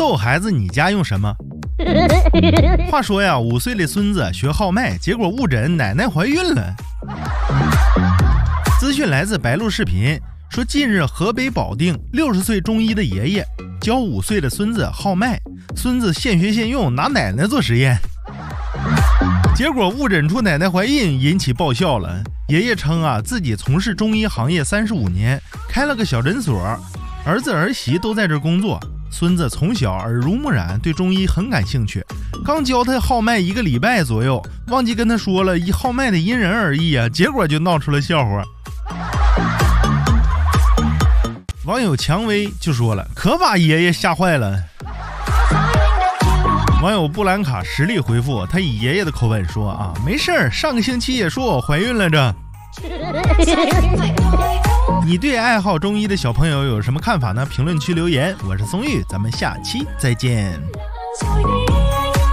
揍孩子你家用什么？话说呀，五岁的孙子学号脉，结果误诊奶奶怀孕了。资讯来自白鹿视频，说近日河北保定六十岁中医的爷爷教五岁的孙子号脉，孙子现学现用，拿奶奶做实验，结果误诊出奶奶怀孕，引起爆笑了。爷爷称啊，自己从事中医行业三十五年，开了个小诊所，儿子儿媳都在这工作。孙子从小耳濡目染，对中医很感兴趣。刚教他号脉一个礼拜左右，忘记跟他说了，一号脉的因人而异啊，结果就闹出了笑话。网友蔷薇就说了，可把爷爷吓坏了。网友布兰卡实力回复，他以爷爷的口吻说啊，没事儿，上个星期也说我怀孕了着。你对爱好中医的小朋友有什么看法呢？评论区留言。我是松玉，咱们下期再见。